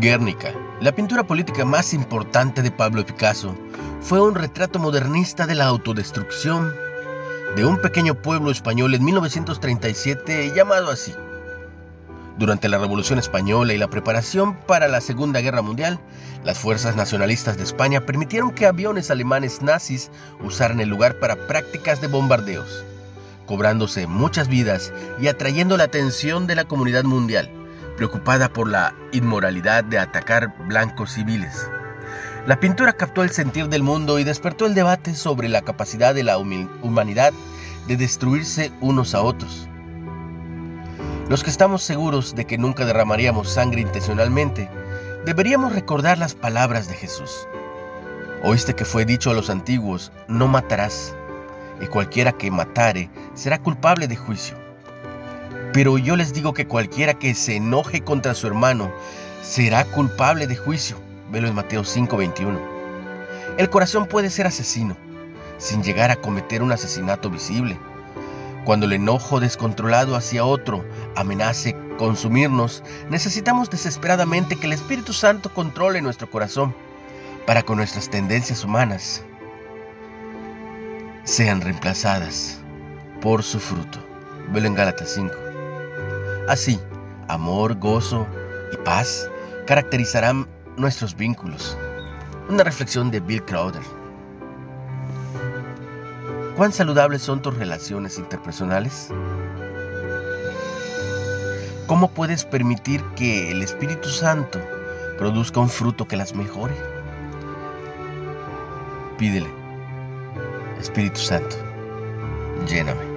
Guernica, la pintura política más importante de Pablo Picasso, fue un retrato modernista de la autodestrucción de un pequeño pueblo español en 1937 llamado así. Durante la Revolución Española y la preparación para la Segunda Guerra Mundial, las fuerzas nacionalistas de España permitieron que aviones alemanes nazis usaran el lugar para prácticas de bombardeos, cobrándose muchas vidas y atrayendo la atención de la comunidad mundial preocupada por la inmoralidad de atacar blancos civiles. La pintura captó el sentir del mundo y despertó el debate sobre la capacidad de la humanidad de destruirse unos a otros. Los que estamos seguros de que nunca derramaríamos sangre intencionalmente, deberíamos recordar las palabras de Jesús. Oíste que fue dicho a los antiguos, no matarás, y cualquiera que matare será culpable de juicio. Pero yo les digo que cualquiera que se enoje contra su hermano será culpable de juicio. Velo en Mateo 5:21. El corazón puede ser asesino, sin llegar a cometer un asesinato visible. Cuando el enojo descontrolado hacia otro amenace consumirnos, necesitamos desesperadamente que el Espíritu Santo controle nuestro corazón para que nuestras tendencias humanas sean reemplazadas por su fruto. Velo en Gálatas 5. Así, amor, gozo y paz caracterizarán nuestros vínculos. Una reflexión de Bill Crowder. ¿Cuán saludables son tus relaciones interpersonales? ¿Cómo puedes permitir que el Espíritu Santo produzca un fruto que las mejore? Pídele, Espíritu Santo, lléname.